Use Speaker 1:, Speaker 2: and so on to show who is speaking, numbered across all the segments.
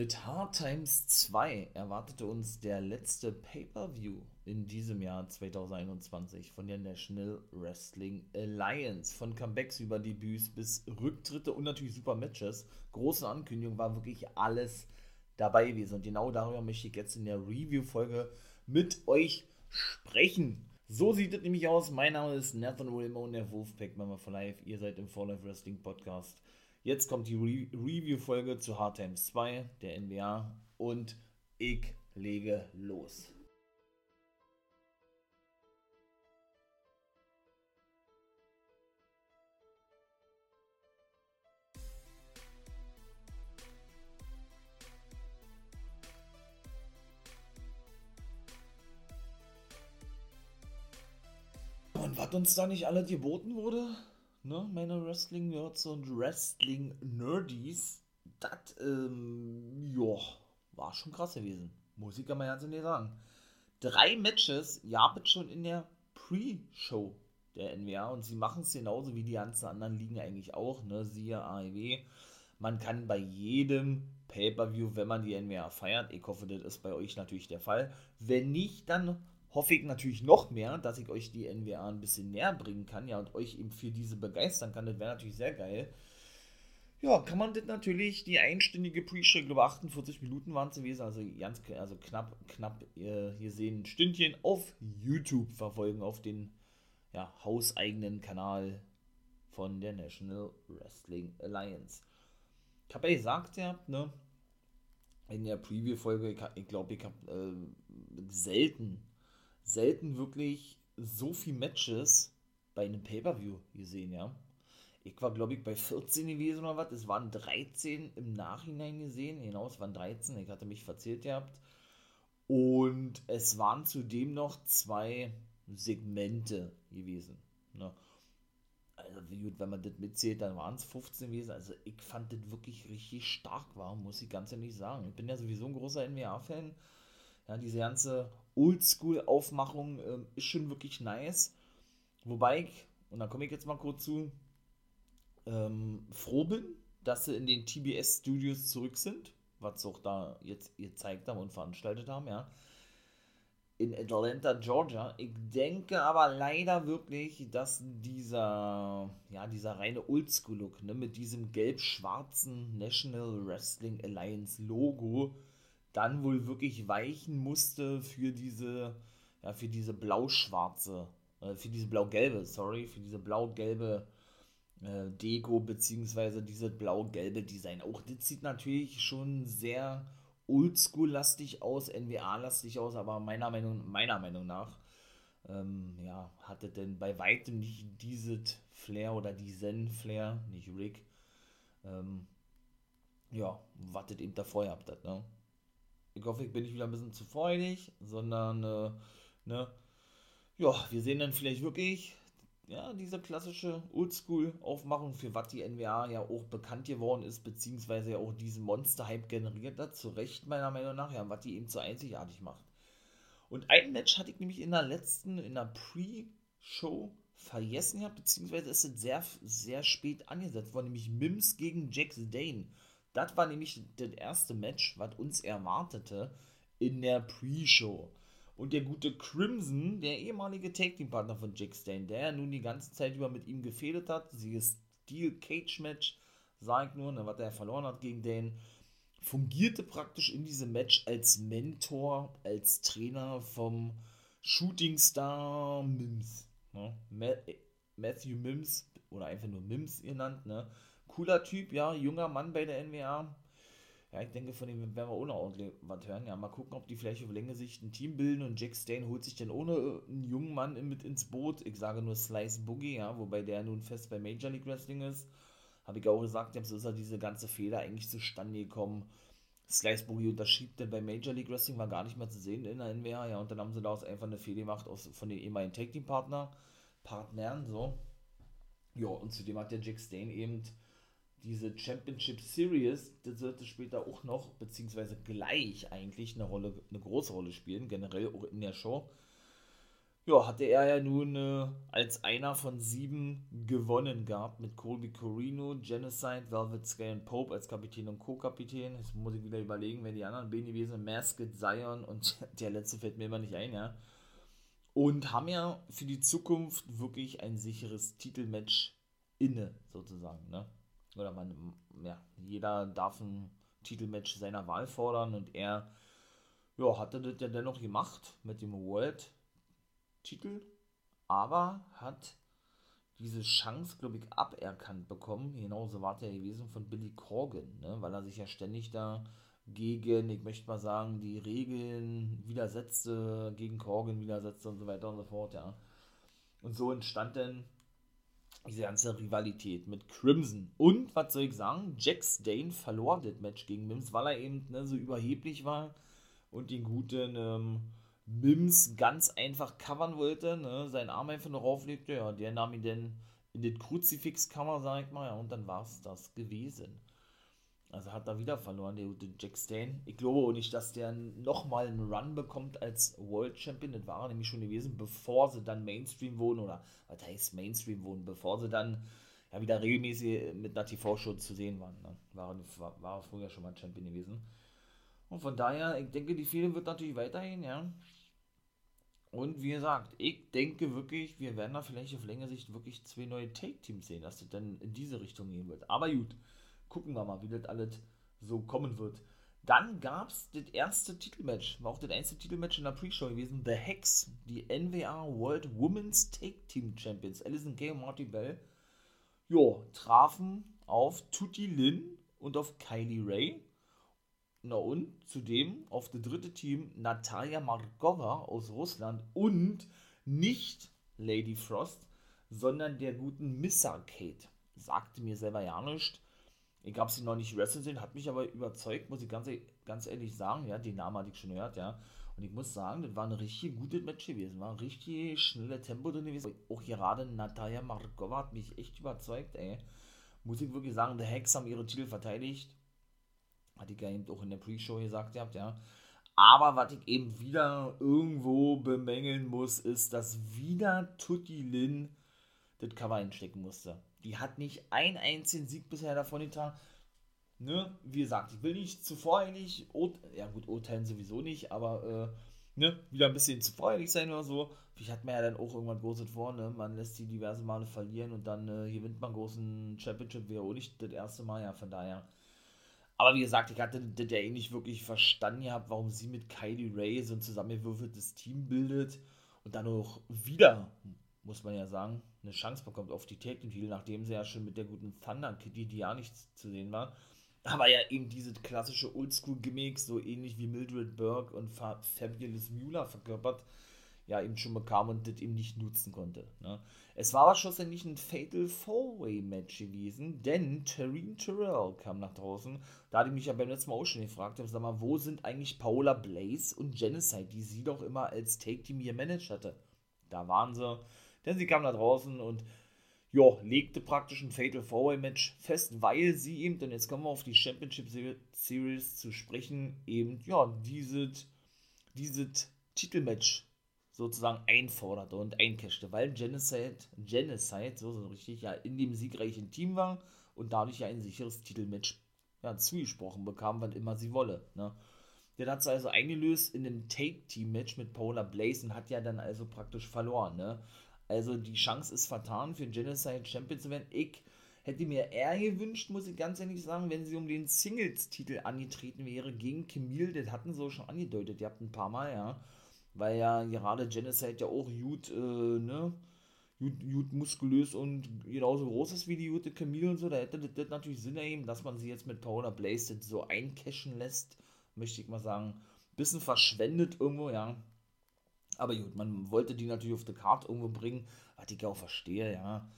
Speaker 1: Mit Hard Times 2 erwartete uns der letzte Pay-Per-View in diesem Jahr 2021 von der National Wrestling Alliance. Von Comebacks über Debüts bis Rücktritte und natürlich super Matches. Große Ankündigung war wirklich alles dabei gewesen. Und genau darüber möchte ich jetzt in der Review-Folge mit euch sprechen. So sieht es nämlich aus. Mein Name ist Nathan Wilmon, der Wolfpack Member for Life. Ihr seid im For Life Wrestling Podcast. Jetzt kommt die Re Review-Folge zu Hard Times 2 der NBA und ich lege los. Und was uns da nicht alle geboten wurde, ne, meine Wrestling-Nerds und Wrestling-Nerdies, das, ähm, ja, war schon krass gewesen. Muss ich mal ganz ehrlich sagen. Drei Matches gab es schon in der Pre-Show der NWA und sie machen es genauso wie die ganzen anderen Ligen eigentlich auch, ne, siehe AEW. Man kann bei jedem Pay-Per-View, wenn man die NWA feiert, ich hoffe, das ist bei euch natürlich der Fall. Wenn nicht, dann hoffe ich natürlich noch mehr, dass ich euch die NWA ein bisschen näher bringen kann, ja, und euch eben für diese begeistern kann. Das wäre natürlich sehr geil. Ja, kann man das natürlich, die einstündige Pre-Show, glaube 48 Minuten waren es gewesen, also ganz, also knapp, knapp, ihr, hier sehen ein Stündchen auf YouTube verfolgen, auf den ja, hauseigenen Kanal von der National Wrestling Alliance. Ich habe ja gesagt, ja, ne, in der Preview-Folge, ich glaube, ich habe äh, selten selten wirklich so viele Matches bei einem Pay-Per-View gesehen, ja. Ich war, glaube ich, bei 14 gewesen oder was. Es waren 13 im Nachhinein gesehen. Genau, es waren 13. Ich hatte mich verzählt gehabt. Und es waren zudem noch zwei Segmente gewesen. Ne? Also, gut, wenn man das mitzählt, dann waren es 15 gewesen. Also, ich fand das wirklich richtig stark war, muss ich ganz ehrlich sagen. Ich bin ja sowieso ein großer NBA-Fan. Ja, diese ganze Oldschool-Aufmachung äh, ist schon wirklich nice. Wobei ich, und da komme ich jetzt mal kurz zu, ähm, froh bin, dass sie in den TBS-Studios zurück sind, was sie auch da jetzt gezeigt haben und veranstaltet haben, ja. In Atlanta, Georgia. Ich denke aber leider wirklich, dass dieser, ja, dieser reine Oldschool-Look, ne, mit diesem gelb-schwarzen National Wrestling Alliance Logo, dann wohl wirklich weichen musste für diese, ja, für diese blau-schwarze, äh, für diese blau-gelbe, sorry, für diese blau-gelbe äh, Deko, beziehungsweise dieses blau-gelbe Design. Auch das sieht natürlich schon sehr oldschool-lastig aus, NWA-lastig aus, aber meiner Meinung, meiner Meinung nach, ähm, ja, hatte denn bei weitem nicht dieses Flair oder diesen Flair, nicht Rick, ähm, ja, das eben davor habt, ne? Ich ich bin nicht wieder ein bisschen zu freudig, sondern, äh, ne, ja, wir sehen dann vielleicht wirklich, ja, diese klassische Oldschool-Aufmachung, für was die NWA ja auch bekannt geworden ist, beziehungsweise ja auch diesen Monster-Hype generiert hat, zu Recht meiner Meinung nach, ja, was die eben so einzigartig macht. Und ein Match hatte ich nämlich in der letzten, in der Pre-Show vergessen gehabt, beziehungsweise ist es sehr, sehr spät angesetzt worden, nämlich Mims gegen Jax Dane. Das war nämlich das erste Match, was uns erwartete in der Pre-Show. Und der gute Crimson, der ehemalige Tag-Team-Partner von Jack Stain, der ja nun die ganze Zeit über mit ihm gefehlt hat, sie Steel Cage Match, sag ich nur, ne, was er verloren hat gegen Dane, fungierte praktisch in diesem Match als Mentor, als Trainer vom Shooting Star Mims. Ne? Matthew Mims, oder einfach nur Mims genannt, ne? Cooler Typ, ja, junger Mann bei der NWA. Ja, ich denke, von dem werden wir ohne ordentlich was hören. Ja, mal gucken, ob die vielleicht auf Länge sich ein Team bilden und Jack Stain holt sich dann ohne einen jungen Mann mit ins Boot. Ich sage nur Slice Boogie, ja, wobei der nun fest bei Major League Wrestling ist. Habe ich auch gesagt, so ist ja diese ganze Fehler eigentlich zustande gekommen. Slice Boogie unterschiebt denn bei Major League Wrestling war gar nicht mehr zu sehen in der NWA, ja, und dann haben sie daraus einfach eine Fehler gemacht aus, von den ehemaligen Tag Team Partner, Partnern, so. Ja, und zudem hat der Jack Stain eben diese Championship Series, das wird später auch noch, beziehungsweise gleich eigentlich eine Rolle, eine große Rolle spielen, generell auch in der Show. ja, hatte er ja nun äh, als einer von sieben gewonnen gehabt mit Colby Corino, Genocide, Velvet Scale und Pope als Kapitän und Co-Kapitän. Jetzt muss ich wieder überlegen, wer die anderen beiden gewesen sind. Masked, Zion und der letzte fällt mir immer nicht ein, ja. Und haben ja für die Zukunft wirklich ein sicheres Titelmatch inne, sozusagen, ne? Oder man, ja, jeder darf ein Titelmatch seiner Wahl fordern und er, ja, hatte das ja dennoch gemacht mit dem World Titel, aber hat diese Chance, glaube ich, aberkannt bekommen. Genauso war der gewesen von Billy Corgan, ne? weil er sich ja ständig da gegen, ich möchte mal sagen, die Regeln widersetzte, gegen Corgan widersetzte und so weiter und so fort, ja. Und so entstand dann diese ganze Rivalität mit Crimson. Und, was soll ich sagen, Jack Stain verlor das Match gegen Mims, weil er eben ne, so überheblich war und den guten ähm, Mims ganz einfach covern wollte, ne, seinen Arm einfach noch auflegte, ja, der nahm ihn dann in den Kruzifixkammer, sag ich mal, ja, und dann war es das gewesen. Also hat er wieder verloren, der gute Jack Stain. Ich glaube auch nicht, dass der nochmal einen Run bekommt als World Champion. Das war er nämlich schon gewesen, bevor sie dann Mainstream wurden, oder was heißt Mainstream wurden, bevor sie dann ja wieder regelmäßig mit einer TV-Show zu sehen waren. Ne? War, war, war früher schon mal Champion gewesen. Und von daher, ich denke, die Fehde wird natürlich weiterhin, ja. Und wie gesagt, ich denke wirklich, wir werden da vielleicht auf längere Sicht wirklich zwei neue Take-Teams sehen, dass das dann in diese Richtung gehen wird. Aber gut, gucken wir mal, wie das alles so kommen wird. Dann gab es das erste Titelmatch, war auch das einzige Titelmatch in der Pre-Show gewesen. The Hex, die NWA World Women's Take Team Champions, Alison Kay und Marty Bell, jo, trafen auf Tutti Lin und auf Kylie Ray. Na und zudem auf das dritte Team Natalia Markova aus Russland und nicht Lady Frost, sondern der guten Missa Kate. Sagte mir selber ja nicht. Ich habe sie noch nicht wrestlen sehen, hat mich aber überzeugt, muss ich ganz, ganz ehrlich sagen. Ja, den Namen hatte ich schon gehört, ja. Und ich muss sagen, das war ein richtig gutes Match gewesen. War ein richtig schnelles Tempo drin gewesen. Auch gerade Natalia Markova hat mich echt überzeugt, ey. Muss ich wirklich sagen, die Hacks haben ihre Titel verteidigt hatte ich ja eben auch in der Pre-Show gesagt gehabt, ja. Aber was ich eben wieder irgendwo bemängeln muss, ist, dass wieder Tutti Lin das Cover einstecken musste. Die hat nicht einen einzigen Sieg bisher davon getan. Ne, wie gesagt, ich will nicht zu voreilig, ja gut, urteilen sowieso nicht, aber äh, ne, wieder ein bisschen zu voreilig sein oder so. Vielleicht hat man ja dann auch irgendwann großes vor, ne? Man lässt sie diverse Male verlieren und dann äh, gewinnt man großen Championship, wäre auch nicht das erste Mal, ja, von daher aber wie gesagt, ich hatte das ja eh nicht wirklich verstanden gehabt, warum sie mit Kylie Ray so ein zusammengewürfeltes Team bildet und dann auch wieder, muss man ja sagen, eine Chance bekommt auf die Tag Team nachdem sie ja schon mit der guten Thunder Kitty, die ja nicht zu sehen war, aber ja eben diese klassische Oldschool-Gimmick, so ähnlich wie Mildred Burke und Fabulous Mueller verkörpert, ja eben schon bekam und das eben nicht nutzen konnte. Ne? Es war aber schlussendlich ein Fatal Four-Way-Match gewesen, denn Tareen Terrell kam nach draußen. Da hatte ich mich ja beim letzten Mal auch schon gefragt, sag mal, wo sind eigentlich Paula Blaze und Genocide, die sie doch immer als Take-Team hier managed hatte. Da waren sie, denn sie kam nach draußen und ja, legte praktisch ein Fatal Four-Way-Match fest, weil sie eben, und jetzt kommen wir auf die Championship Series zu sprechen, eben, ja, dieses, dieses Titelmatch sozusagen einforderte und eincashte, weil Genocide, Genocide, so, so richtig, ja, in dem siegreichen Team war und dadurch ja ein sicheres Titelmatch ja, zugesprochen bekam, wann immer sie wolle. Ne? Der hat es also eingelöst in einem Take-Team-Match mit Paula Blaze und hat ja dann also praktisch verloren. Ne? Also die Chance ist vertan, für Genocide Champion zu werden. Ich hätte mir eher gewünscht, muss ich ganz ehrlich sagen, wenn sie um den Singles-Titel angetreten wäre gegen Camille. Das hatten sie auch schon angedeutet, ihr habt ein paar Mal, ja weil ja gerade Genocide ja auch gut, äh, ne, gut, gut muskulös und genauso groß ist wie die gute Camille und so, da hätte das, natürlich Sinn ergeben, dass man sie jetzt mit Paula Blaze so eincashen lässt, möchte ich mal sagen. Bisschen verschwendet irgendwo, ja. Aber gut, man wollte die natürlich auf die Karte irgendwo bringen, was ich auch verstehe, ja.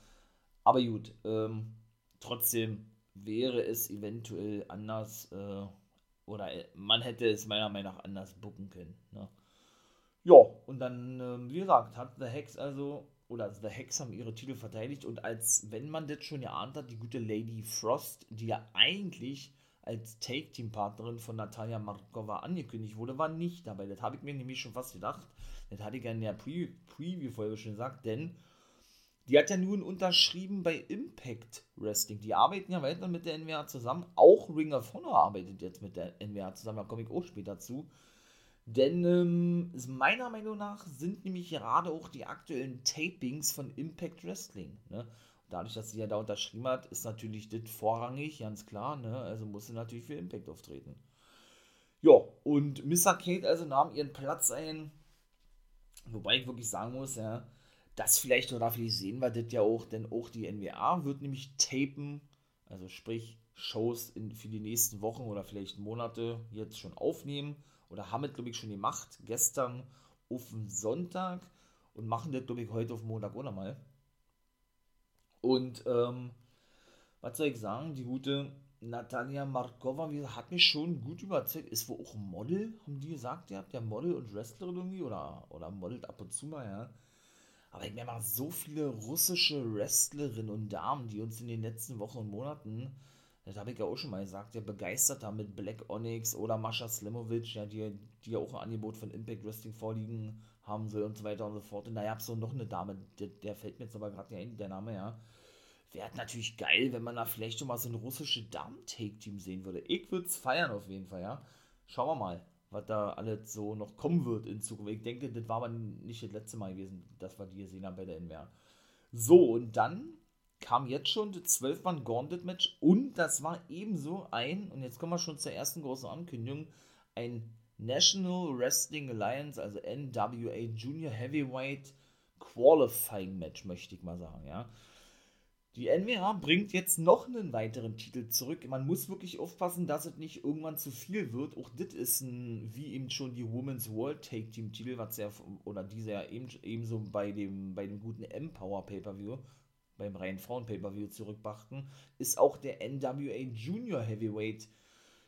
Speaker 1: Aber gut, ähm, trotzdem wäre es eventuell anders, äh, oder äh, man hätte es meiner Meinung nach anders bucken können, ne. Ja, und dann, ähm, wie gesagt, hat The Hex also, oder The Hex haben ihre Titel verteidigt und als wenn man das schon geahnt hat, die gute Lady Frost, die ja eigentlich als Take-Team-Partnerin von Natalia Markova angekündigt wurde, war nicht dabei. Das habe ich mir nämlich schon fast gedacht. Das hatte ich ja in der Pre Preview-Folge schon gesagt, denn die hat ja nun unterschrieben bei Impact Wrestling. Die arbeiten ja weiter mit der NWA zusammen. Auch Ring of Honor arbeitet jetzt mit der NWA zusammen. Da komme ich auch später zu. Denn ähm, meiner Meinung nach sind nämlich gerade auch die aktuellen Tapings von Impact Wrestling. Ne? Dadurch, dass sie ja da unterschrieben hat, ist natürlich das vorrangig, ganz klar. Ne? Also muss sie natürlich für Impact auftreten. Ja, und Mr. Kate also nahm ihren Platz ein. Wobei ich wirklich sagen muss, ja, das vielleicht oder vielleicht sehen wir das ja auch, denn auch die NWA wird nämlich tapen, also sprich Shows in, für die nächsten Wochen oder vielleicht Monate jetzt schon aufnehmen. Oder haben es, glaube ich, schon gemacht, gestern auf den Sonntag. Und machen das, glaube ich, heute auf Montag auch nochmal. Und, ähm, was soll ich sagen, die gute Natalia Markova hat mich schon gut überzeugt. Ist wohl auch Model, haben die gesagt, ihr habt ja Model und Wrestlerin irgendwie oder, oder modelt ab und zu mal, ja. Aber ich merke mal, so viele russische Wrestlerinnen und Damen, die uns in den letzten Wochen und Monaten das habe ich ja auch schon mal gesagt, der begeistert da mit Black Onyx oder Mascha Slimovic, ja, die, die ja auch ein Angebot von Impact Wrestling vorliegen haben soll und so weiter und so fort. Und da gab es so noch eine Dame, der, der fällt mir jetzt aber gerade nicht ein, der Name, ja. Wäre natürlich geil, wenn man da vielleicht schon mal so ein russisches Damen-Take-Team sehen würde. Ich würde es feiern auf jeden Fall, ja. Schauen wir mal, was da alles so noch kommen wird in Zukunft. Ich denke, das war aber nicht das letzte Mal gewesen, dass wir die gesehen haben bei der NWR. So, und dann kam jetzt schon das 12-Mann Gauntlet Match und das war ebenso ein, und jetzt kommen wir schon zur ersten großen Ankündigung, ein National Wrestling Alliance, also NWA Junior Heavyweight Qualifying Match, möchte ich mal sagen, ja. Die NWA bringt jetzt noch einen weiteren Titel zurück. Man muss wirklich aufpassen, dass es nicht irgendwann zu viel wird. Auch das ist ein, wie eben schon die Women's World Take Team Titel, was ja, oder dieser ja eben, ebenso bei dem, bei dem guten Empower Pay-Per-View beim reinen Frauen-Pay-Per-View zurückbrachten, ist auch der NWA Junior Heavyweight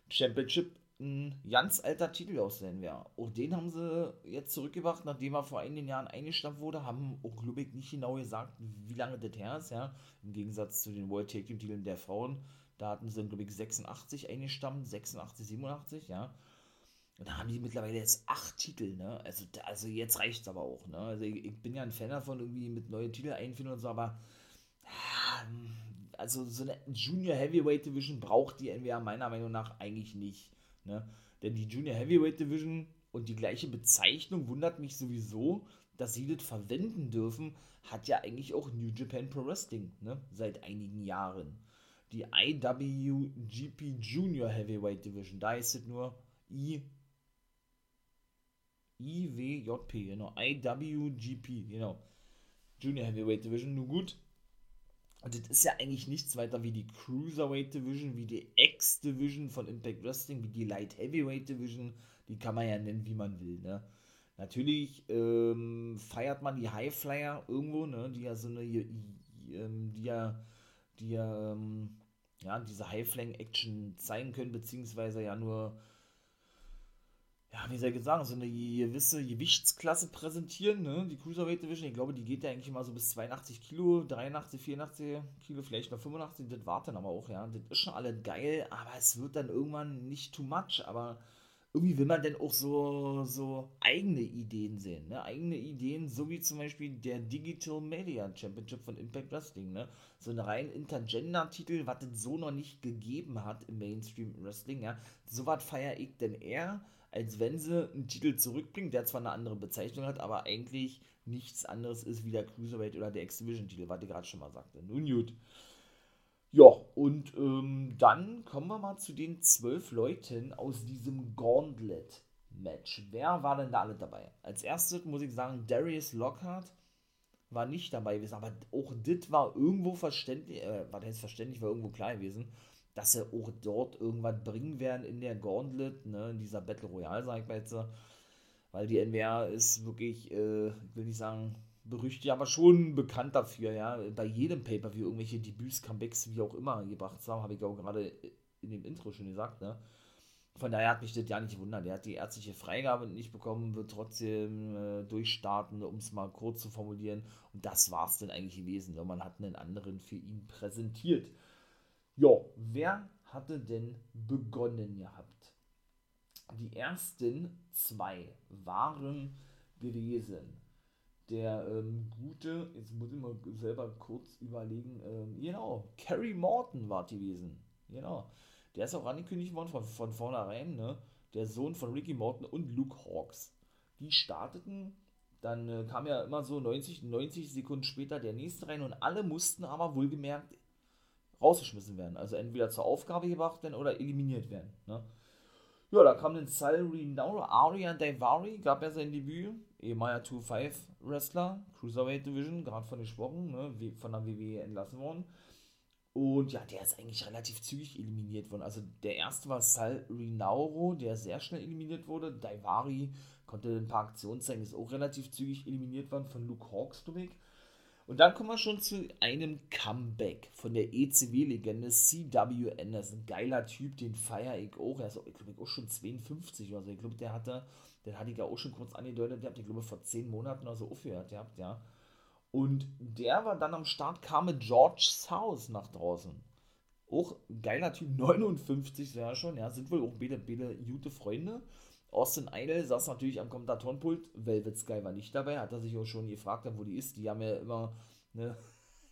Speaker 1: Championship ein ganz alter Titel aus NWA. Auch den haben sie jetzt zurückgebracht, nachdem er vor einigen Jahren eingestampft wurde, haben auch Lübeck nicht genau gesagt, wie lange das her ist, ja. Im Gegensatz zu den World Tag Team Titeln der Frauen, da hatten sie, glaube ich, 86 eingestammt, 86, 87, ja. Und da haben die mittlerweile jetzt acht Titel, ne? Also, also jetzt reicht es aber auch, ne? Also ich, ich, bin ja ein Fan davon, irgendwie mit neuen Titel einführen und so, aber also so eine Junior Heavyweight Division braucht die NWA meiner Meinung nach eigentlich nicht. Ne? Denn die Junior Heavyweight Division und die gleiche Bezeichnung wundert mich sowieso, dass sie das verwenden dürfen, hat ja eigentlich auch New Japan Pro Wrestling ne? seit einigen Jahren. Die IWGP Junior Heavyweight Division, da ist es nur I IWJP, genau, IWGP, genau. Junior Heavyweight Division, nur gut, und das ist ja eigentlich nichts weiter wie die Cruiserweight Division, wie die X-Division von Impact Wrestling, wie die Light Heavyweight Division. Die kann man ja nennen, wie man will. Ne? Natürlich ähm, feiert man die Highflyer irgendwo, ne? die ja so eine, ähm, die ja, die ja, ähm, ja diese Highflying-Action zeigen können, beziehungsweise ja nur ja, wie soll ich sagen, so eine gewisse Gewichtsklasse präsentieren, ne? Die Cruiserweight Division, ich glaube, die geht ja eigentlich immer so bis 82 Kilo, 83, 84 Kilo, vielleicht noch 85, das war dann aber auch, ja. Das ist schon alle geil, aber es wird dann irgendwann nicht too much, aber irgendwie will man dann auch so, so eigene Ideen sehen, ne? Eigene Ideen, so wie zum Beispiel der Digital Media Championship von Impact Wrestling, ne? So ein rein Intergender-Titel, was es so noch nicht gegeben hat im Mainstream Wrestling, ja. So was feiere ich denn eher als wenn sie einen Titel zurückbringen, der zwar eine andere Bezeichnung hat, aber eigentlich nichts anderes ist wie der Cruiserweight oder der X-Division-Titel, was ich gerade schon mal sagte. Nun gut. Ja, und ähm, dann kommen wir mal zu den zwölf Leuten aus diesem Gauntlet-Match. Wer war denn da alle dabei? Als erstes muss ich sagen, Darius Lockhart war nicht dabei gewesen, aber auch das war irgendwo verständlich, äh, was heißt verständlich, war irgendwo klar gewesen dass sie auch dort irgendwas bringen werden in der Gauntlet, ne, in dieser Battle Royale, sag ich mal jetzt. Weil die NWR ist wirklich, äh, ich will nicht sagen, berüchtigt, aber schon bekannt dafür, ja. Bei jedem Pay-Per-View irgendwelche Debüts, Comebacks, wie auch immer gebracht haben, habe ich auch gerade in dem Intro schon gesagt, ne. Von daher hat mich das ja nicht gewundert. Er hat die ärztliche Freigabe nicht bekommen, wird trotzdem äh, durchstarten, um es mal kurz zu formulieren. Und das war es dann eigentlich gewesen. Man hat einen anderen für ihn präsentiert. Ja, wer hatte denn begonnen gehabt? Die ersten zwei waren gewesen. Der ähm, gute, jetzt muss ich mal selber kurz überlegen, ähm, genau, Carrie Morton war gewesen. Genau. Der ist auch angekündigt worden von, von vornherein, ne? Der Sohn von Ricky Morton und Luke Hawks. Die starteten, dann äh, kam ja immer so 90, 90 Sekunden später der nächste rein und alle mussten aber wohlgemerkt rausgeschmissen werden. Also entweder zur Aufgabe gebracht werden oder eliminiert werden. Ne? Ja, da kam dann Salary Now, Aria Daivari, gab ja sein Debüt, ehemaliger 2-5 Wrestler, Cruiserweight Division, gerade von gesprochen, ne, von der WWE entlassen worden. Und ja, der ist eigentlich relativ zügig eliminiert worden. Also der erste war Sal Rinauro, der sehr schnell eliminiert wurde. Daivari konnte ein paar Aktionen zeigen, ist auch relativ zügig eliminiert worden von Luke Hawks, glaube Und dann kommen wir schon zu einem Comeback von der ECW-Legende ist ein geiler Typ, den feiere ich auch. Er ist, ich glaube, auch schon 52 oder so. Ich glaube, der hatte, den hatte ich ja auch schon kurz angedeutet. Der hat, ich glaube, vor 10 Monaten oder so aufgehört gehabt, ja. Und der war dann am Start, kam mit George South nach draußen. Auch geiler Typ, 59 ja schon, ja, sind wohl auch beide, beide gute Freunde. Austin Idol saß natürlich am Kommentatorenpult, Velvet Sky war nicht dabei, hat er sich auch schon gefragt, wo die ist. Die haben ja immer, ne,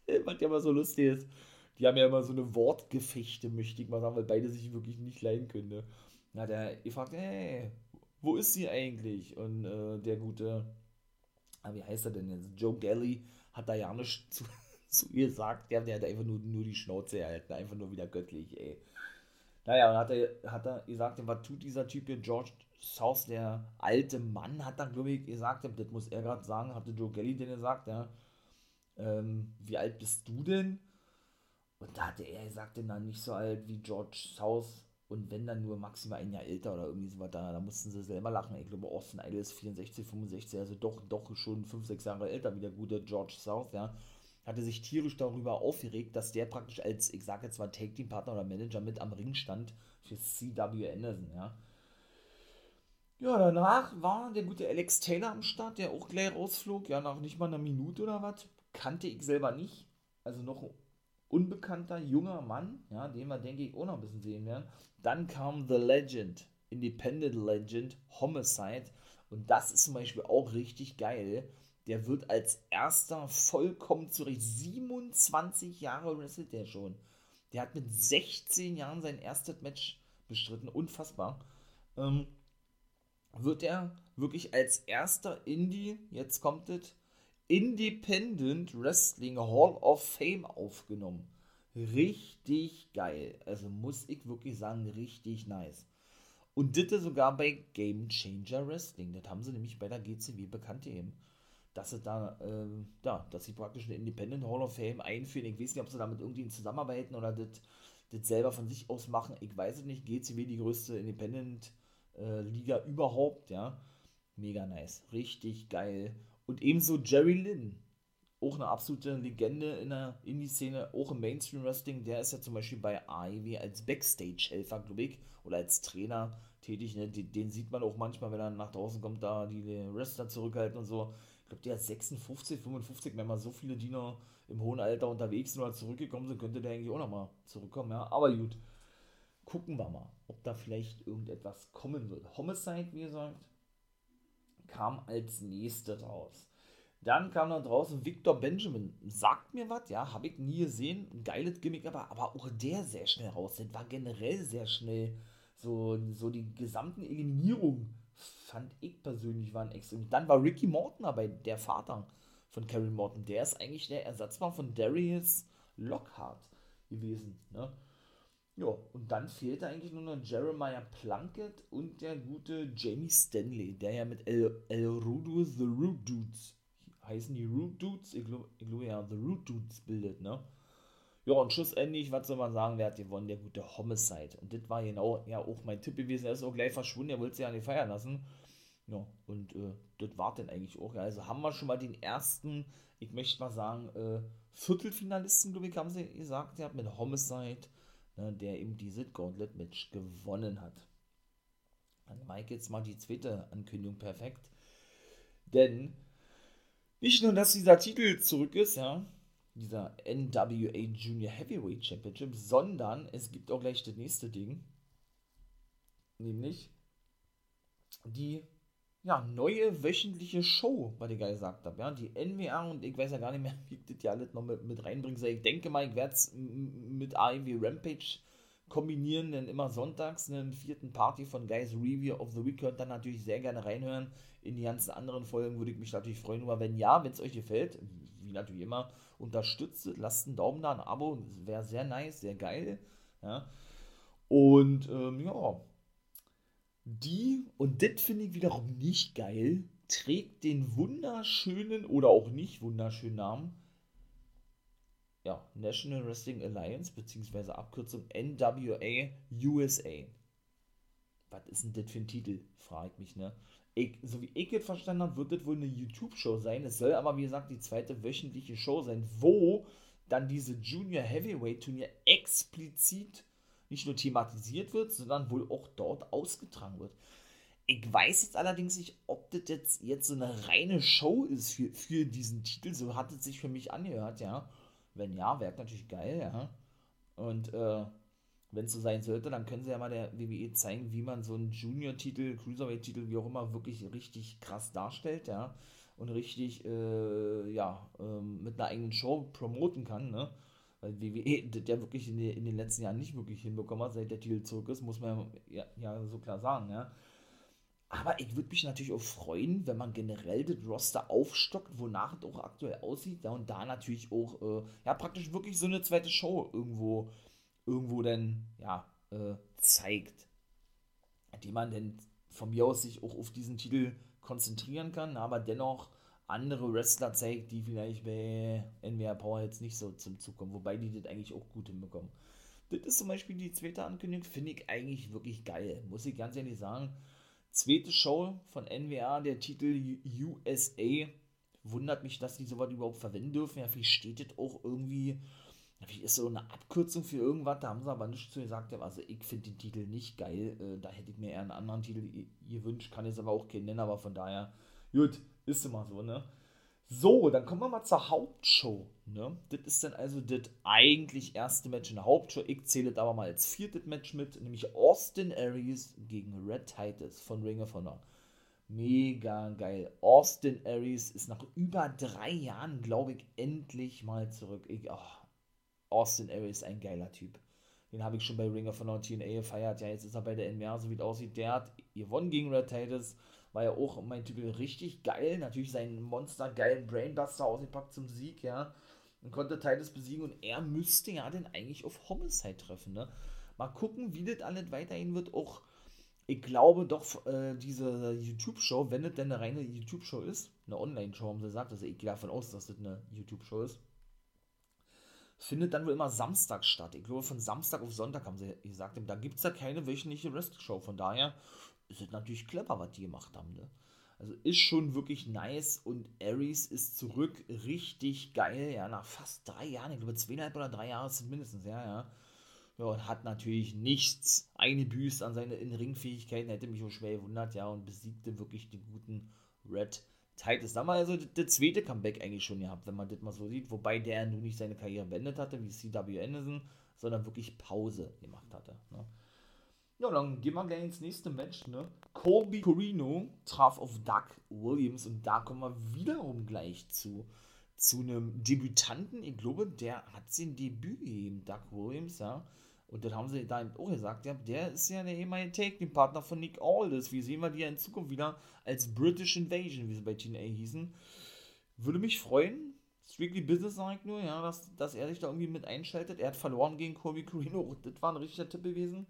Speaker 1: was ja immer so lustig ist, die haben ja immer so eine Wortgefechte, möchte ich mal sagen, weil beide sich wirklich nicht leiden können. Ne. Da hat er gefragt, hey, wo ist sie eigentlich? Und äh, der gute ah, wie heißt er denn jetzt? Joe Gelly hat da ja nichts zu, zu ihr gesagt. Der, der hat einfach nur, nur die Schnauze erhalten, einfach nur wieder göttlich, ey. Naja, und hat er, hat er gesagt, was tut dieser Typ hier, George South, der alte Mann, hat dann, glaube ich, gesagt, das muss er gerade sagen, hatte Joe Gelly denn gesagt, ja, ähm, wie alt bist du denn? Und da hatte er gesagt, denn dann nicht so alt wie George South und wenn dann nur maximal ein Jahr älter oder irgendwie so was, da, mussten sie selber lachen. Ich glaube, Austin Idol ist 64, 65, also doch, doch schon 5, 6 Jahre älter wie der gute George South, ja. Hatte sich tierisch darüber aufgeregt, dass der praktisch als, ich sage jetzt mal, Take-Team-Partner oder Manager mit am Ring stand für CW Anderson, ja. Ja, danach war der gute Alex Taylor am Start, der auch gleich rausflog, ja, nach nicht mal einer Minute oder was. Kannte ich selber nicht. Also noch unbekannter junger Mann, ja, den wir, denke ich, auch noch ein bisschen sehen werden. Dann kam The Legend, Independent Legend, Homicide. Und das ist zum Beispiel auch richtig geil. Der wird als erster vollkommen zurecht. 27 Jahre wrestelt der schon. Der hat mit 16 Jahren sein erstes Match bestritten. Unfassbar. Ähm, wird er wirklich als erster Indie, jetzt kommt es, Independent Wrestling Hall of Fame aufgenommen. Richtig geil. Also muss ich wirklich sagen, richtig nice. Und das sogar bei Game Changer Wrestling. Das haben sie nämlich bei der GCW bekannt eben. Dass sie da, äh, ja, dass sie praktisch eine Independent Hall of Fame einführen. Ich weiß nicht, ob sie damit irgendwie zusammenarbeiten oder das, das selber von sich aus machen. Ich weiß es nicht. GCW die größte Independent äh, Liga überhaupt, ja. Mega nice. Richtig geil. Und ebenso Jerry Lynn, auch eine absolute Legende in der Indie-Szene, auch im Mainstream-Wrestling. Der ist ja zum Beispiel bei AEW als Backstage-Helfer, glaube ich, oder als Trainer tätig. Ne? Den, den, sieht man auch manchmal, wenn er nach draußen kommt, da die Wrestler zurückhalten und so. Ich glaube, der ist 56, 55, wenn mal so viele Diener im hohen Alter unterwegs sind oder zurückgekommen sind, könnte der eigentlich auch nochmal zurückkommen, ja. Aber gut, gucken wir mal, ob da vielleicht irgendetwas kommen wird. Homicide, wie gesagt, kam als nächste raus. Dann kam da draußen Victor Benjamin. Sagt mir was, ja, habe ich nie gesehen. Geiles Gimmick, aber, aber auch der sehr schnell raus. Das war generell sehr schnell. So, so die gesamten Eliminierungen fand ich persönlich waren extrem. Dann war Ricky Morton dabei, der Vater von Karen Morton. Der ist eigentlich der Ersatzmann von Darius Lockhart gewesen. Ne? Ja, und dann fehlte eigentlich nur noch Jeremiah Plunkett und der gute Jamie Stanley, der ja mit El, El Rudo The Root Dudes, heißen die Root Dudes? Ich glaube glaub, ja, The Root Dudes bildet, ne? Ja, und schlussendlich, was soll man sagen, wer hat gewonnen? Der gute Homicide. Und das war genau ja auch mein Tipp gewesen. Er ist auch gleich verschwunden, er wollte sich ja nicht feiern lassen. Ja, und äh, das war dann eigentlich auch. Ja. Also haben wir schon mal den ersten, ich möchte mal sagen, äh, Viertelfinalisten, glaube ich, haben sie gesagt, hat mit Homicide ne, der eben dieses Gauntlet Match gewonnen hat. Dann Mike jetzt mal die zweite Ankündigung perfekt. Denn nicht nur, dass dieser Titel zurück ist, ja, dieser NWA Junior Heavyweight Championship, sondern es gibt auch gleich das nächste Ding, nämlich die ja, neue wöchentliche Show, was ich gerade gesagt habe. Ja, die NWA und ich weiß ja gar nicht mehr, wie ich das ja alles noch mit, mit reinbringen soll. Ich denke mal, ich werde es mit AEW Rampage kombinieren, denn immer sonntags einen vierten Party von Guys Review of the Week könnt dann natürlich sehr gerne reinhören. In die ganzen anderen Folgen würde ich mich natürlich freuen. Aber wenn ja, wenn es euch gefällt, wie natürlich immer, unterstützt, lasst einen Daumen da, ein Abo, wäre sehr nice, sehr geil. Ja. Und ähm, ja, die, und das finde ich wiederum nicht geil, trägt den wunderschönen oder auch nicht wunderschönen Namen ja, National Wrestling Alliance, beziehungsweise Abkürzung NWA USA. Was ist denn das für ein Titel? Frage ich mich, ne? Ich, so wie ich es verstanden habe, wird das wohl eine YouTube-Show sein. Es soll aber, wie gesagt, die zweite wöchentliche Show sein, wo dann diese Junior Heavyweight Turnier explizit nicht nur thematisiert wird, sondern wohl auch dort ausgetragen wird. Ich weiß jetzt allerdings nicht, ob das jetzt, jetzt so eine reine Show ist für, für diesen Titel. So hat es sich für mich angehört, ja. Wenn ja, wäre natürlich geil, ja. Und äh, wenn es so sein sollte, dann können sie ja mal der WWE zeigen, wie man so einen Junior-Titel, Cruiserweight-Titel, wie auch immer, wirklich richtig krass darstellt, ja. Und richtig, äh, ja, ähm, mit einer eigenen Show promoten kann, ne. Weil WWE das ja wirklich in, die, in, den letzten Jahren nicht wirklich hinbekommen hat, seit der Titel zurück ist, muss man ja, ja so klar sagen, ja. Aber ich würde mich natürlich auch freuen, wenn man generell das Roster aufstockt, wonach es auch aktuell aussieht. Ja, und da natürlich auch, äh, ja, praktisch wirklich so eine zweite Show irgendwo, irgendwo dann, ja, äh, zeigt. Die man dann von mir aus sich auch auf diesen Titel konzentrieren kann, aber dennoch andere Wrestler zeigt, die vielleicht bei NWR Power jetzt nicht so zum Zug kommen, wobei die das eigentlich auch gut hinbekommen. Das ist zum Beispiel die zweite Ankündigung, finde ich eigentlich wirklich geil, muss ich ganz ehrlich sagen Zweite Show von NWA, der Titel USA. Wundert mich, dass die sowas überhaupt verwenden dürfen. Ja, wie steht das auch irgendwie. Wie ist so eine Abkürzung für irgendwas? Da haben sie aber nichts zu gesagt. Also, ich finde den Titel nicht geil. Äh, da hätte ich mir eher einen anderen Titel gewünscht. Kann jetzt aber auch keinen nennen, aber von daher, gut, ist immer so, ne? So, dann kommen wir mal zur Hauptshow. Ne? Das ist dann also das eigentlich erste Match in der Hauptshow. Ich zähle das aber mal als viertes Match mit, nämlich Austin Aries gegen Red Titus von Ring of Honor. Mega geil. Austin Aries ist nach über drei Jahren, glaube ich, endlich mal zurück. Ich, oh, Austin Aries, ein geiler Typ. Den habe ich schon bei Ring of Honor TNA gefeiert. Ja, jetzt ist er bei der NWR, so wie es aussieht. Der hat gewonnen gegen Red Titus war ja auch mein Typ richtig geil. Natürlich seinen monstergeilen Brainbuster ausgepackt zum Sieg, ja. Und konnte Titus besiegen und er müsste ja dann eigentlich auf Homicide treffen, ne? Mal gucken, wie das alles weiterhin wird. Auch, ich glaube doch, äh, diese YouTube-Show, wenn das denn eine reine YouTube-Show ist, eine Online-Show, haben sie gesagt, also ich gehe davon aus, dass das eine YouTube-Show ist, findet dann wohl immer Samstag statt. Ich glaube, von Samstag auf Sonntag haben sie gesagt, da gibt es ja keine wöchentliche Wrestling-Show. Von daher ist es natürlich clever, was die gemacht haben, ne? Also ist schon wirklich nice und Ares ist zurück, richtig geil, ja, nach fast drei Jahren, ich glaube zweieinhalb oder drei Jahre sind mindestens, ja, ja. Ja, und hat natürlich nichts eingebüßt an seine In-Ring-Fähigkeiten, hätte mich auch schwer gewundert, ja, und besiegte wirklich den guten Red Titus. Da haben wir also der zweite Comeback eigentlich schon gehabt, wenn man das mal so sieht, wobei der nun nicht seine Karriere beendet hatte, wie CW Anderson, sondern wirklich Pause gemacht hatte, ne? Ja, dann gehen wir gleich ins nächste Match, ne? Colby Corino traf auf Doug Williams und da kommen wir wiederum gleich zu, zu einem Debütanten. Ich glaube, der hat sein Debüt gegeben, Doug Williams, ja. Und dann haben sie da auch gesagt, ja, der ist ja der ehemalige Taking-Partner von Nick Aldis. Wie sehen wir die ja in Zukunft wieder als British Invasion, wie sie bei TNA hießen. Würde mich freuen. Strictly Business sage ich nur, ja, dass, dass er sich da irgendwie mit einschaltet. Er hat verloren gegen Colby Corino. Das war ein richtiger Tipp gewesen.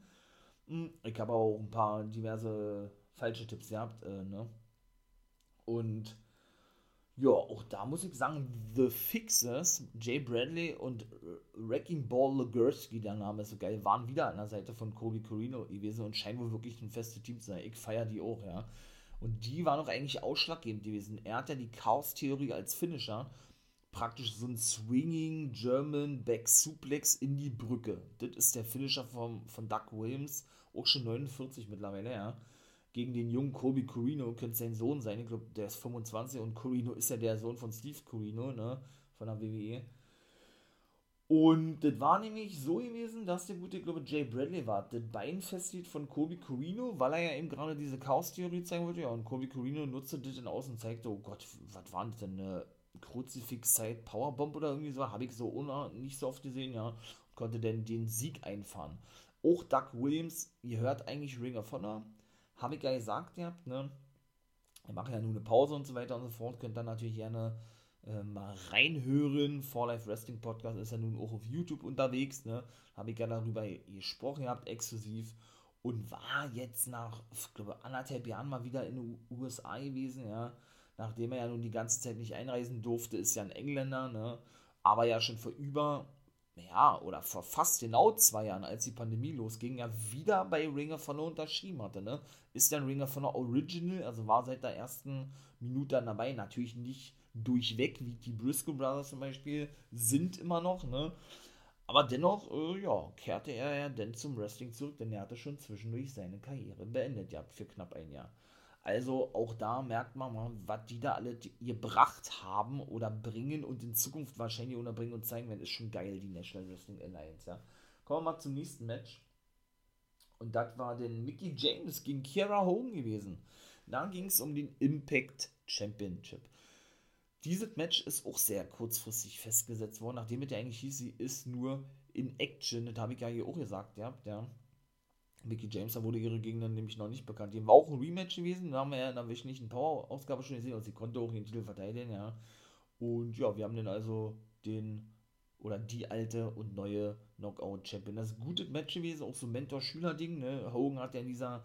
Speaker 1: Hm, ich habe auch ein paar diverse falsche Tipps gehabt, äh, ne? Und ja, auch da muss ich sagen, The Fixers, Jay Bradley und Wrecking Ball Legursky, der Name ist so geil, waren wieder an der Seite von Kobe Corino gewesen und scheinen wohl wirklich ein festes Team zu sein. Ich feiere die auch, ja. Und die waren auch eigentlich ausschlaggebend gewesen. Er hat ja die Chaos-Theorie als Finisher praktisch so ein Swinging German Back Suplex in die Brücke. Das ist der Finisher vom, von Doug Williams, auch schon 49 mittlerweile, ja. Gegen den jungen Kobe Corino, könnte sein Sohn sein, ich glaube, der ist 25 und Corino ist ja der Sohn von Steve Corino, ne, von der WWE. Und das war nämlich so gewesen, dass der gute, glaube Jay Bradley war, das Bein festhielt von Kobe Corino, weil er ja eben gerade diese Chaos-Theorie zeigen wollte. Ja, und Kobe Corino nutzte das dann aus und zeigte, oh Gott, was war das denn, eine Kruzifix-Zeit Powerbomb oder irgendwie so? Habe ich so nicht so oft gesehen, ja. Konnte dann den Sieg einfahren. Auch Doug Williams, ihr hört eigentlich Ring of Honor, habe ich ja gesagt, ihr habt, ne? Wir machen ja nur eine Pause und so weiter und so fort, könnt dann natürlich gerne äh, mal reinhören. For Life Wrestling Podcast ist ja nun auch auf YouTube unterwegs. Ne? Habe ich ja darüber gesprochen gehabt, exklusiv. Und war jetzt nach, glaube, anderthalb Jahren mal wieder in den USA gewesen, ja. Nachdem er ja nun die ganze Zeit nicht einreisen durfte, ist ja ein Engländer, ne? Aber ja schon vor über, ja, oder vor fast genau zwei Jahren, als die Pandemie losging, ja wieder bei Ring of Honor unterschrieben hatte, ne? Ist ein Ring of Honor Original, also war seit der ersten Minute dabei. Natürlich nicht durchweg, wie die Briscoe Brothers zum Beispiel, sind immer noch, ne? Aber dennoch, äh, ja, kehrte er ja dann zum Wrestling zurück, denn er hatte schon zwischendurch seine Karriere beendet, ja, für knapp ein Jahr. Also auch da merkt man mal, was die da alle gebracht haben oder bringen und in Zukunft wahrscheinlich unterbringen und zeigen werden, ist schon geil, die National Wrestling Alliance, ja. Kommen wir mal zum nächsten Match. Und das war den Mickey James gegen Kiera Hogan gewesen. Da ging es um den Impact Championship. Dieses Match ist auch sehr kurzfristig festgesetzt worden, nachdem es ja eigentlich hieß, sie ist nur in Action. Das habe ich ja hier auch gesagt, ja. ja. Mickey James, da wurde ihre Gegner nämlich noch nicht bekannt. Die war auch ein Rematch gewesen, da haben wir ja in der wöchentlichen Power-Ausgabe schon gesehen und sie konnte auch den Titel verteidigen, ja. Und ja, wir haben dann also den oder die alte und neue Knockout-Champion. Das ist ein gutes Match gewesen, auch so Mentor-Schüler-Ding, ne. Hogan hat ja in dieser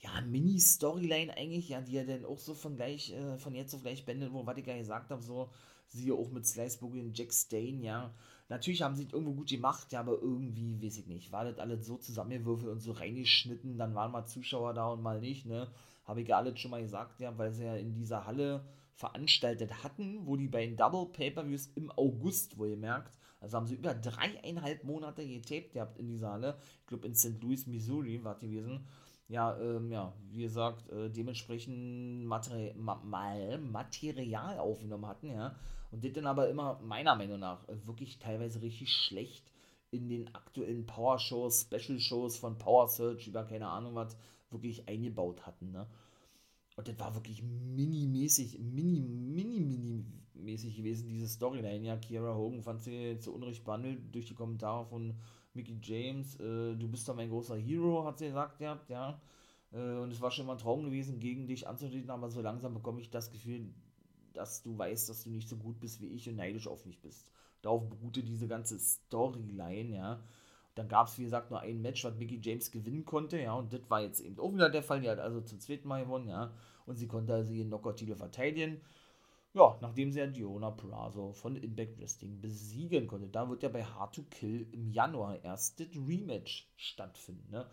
Speaker 1: ja, Mini-Storyline eigentlich, ja, die er dann auch so von gleich, äh, von jetzt auf gleich beendet, wo, was ich ja gesagt habe, so, siehe auch mit Sliceburg und Jack Stain, ja. Natürlich haben sie es irgendwo gut gemacht, ja, aber irgendwie, weiß ich nicht, war das alles so zusammengewürfelt und so reingeschnitten, dann waren mal Zuschauer da und mal nicht, ne. Habe ich ja alles schon mal gesagt, ja, weil sie ja in dieser Halle veranstaltet hatten, wo die beiden Double Pay-Per-Views im August, wo ihr merkt, also haben sie über dreieinhalb Monate getaped gehabt in dieser Halle, ich glaube in St. Louis, Missouri war gewesen, ja, ähm, ja, wie gesagt, äh, dementsprechend Materi ma Material aufgenommen hatten, ja. Und das dann aber immer, meiner Meinung nach, äh, wirklich teilweise richtig schlecht in den aktuellen Power-Shows, Special-Shows von Power Search über keine Ahnung was, wirklich eingebaut hatten, ne. Und das war wirklich mini-mäßig, mini, mini, mini mäßig gewesen, diese Storyline. Ja, Kiera Hogan fand sie zu Unrecht behandelt durch die Kommentare von Mickey James, äh, du bist doch mein großer Hero, hat sie gesagt, ja, ja. Äh, und es war schon immer ein Traum gewesen, gegen dich anzutreten, aber so langsam bekomme ich das Gefühl, dass du weißt, dass du nicht so gut bist wie ich und neidisch auf mich bist. Darauf beruhte diese ganze Storyline, ja. Dann gab es, wie gesagt, nur ein Match, was Mickey James gewinnen konnte, ja, und das war jetzt eben auch wieder der Fall. Die hat also zum zweiten Mal gewonnen, ja, und sie konnte also ihren Knockout-Titel verteidigen. Ja, nachdem sie ja Diona Prazo von Impact Wrestling besiegen konnte. Da wird ja bei Hard to Kill im Januar erst das Rematch stattfinden. Ne?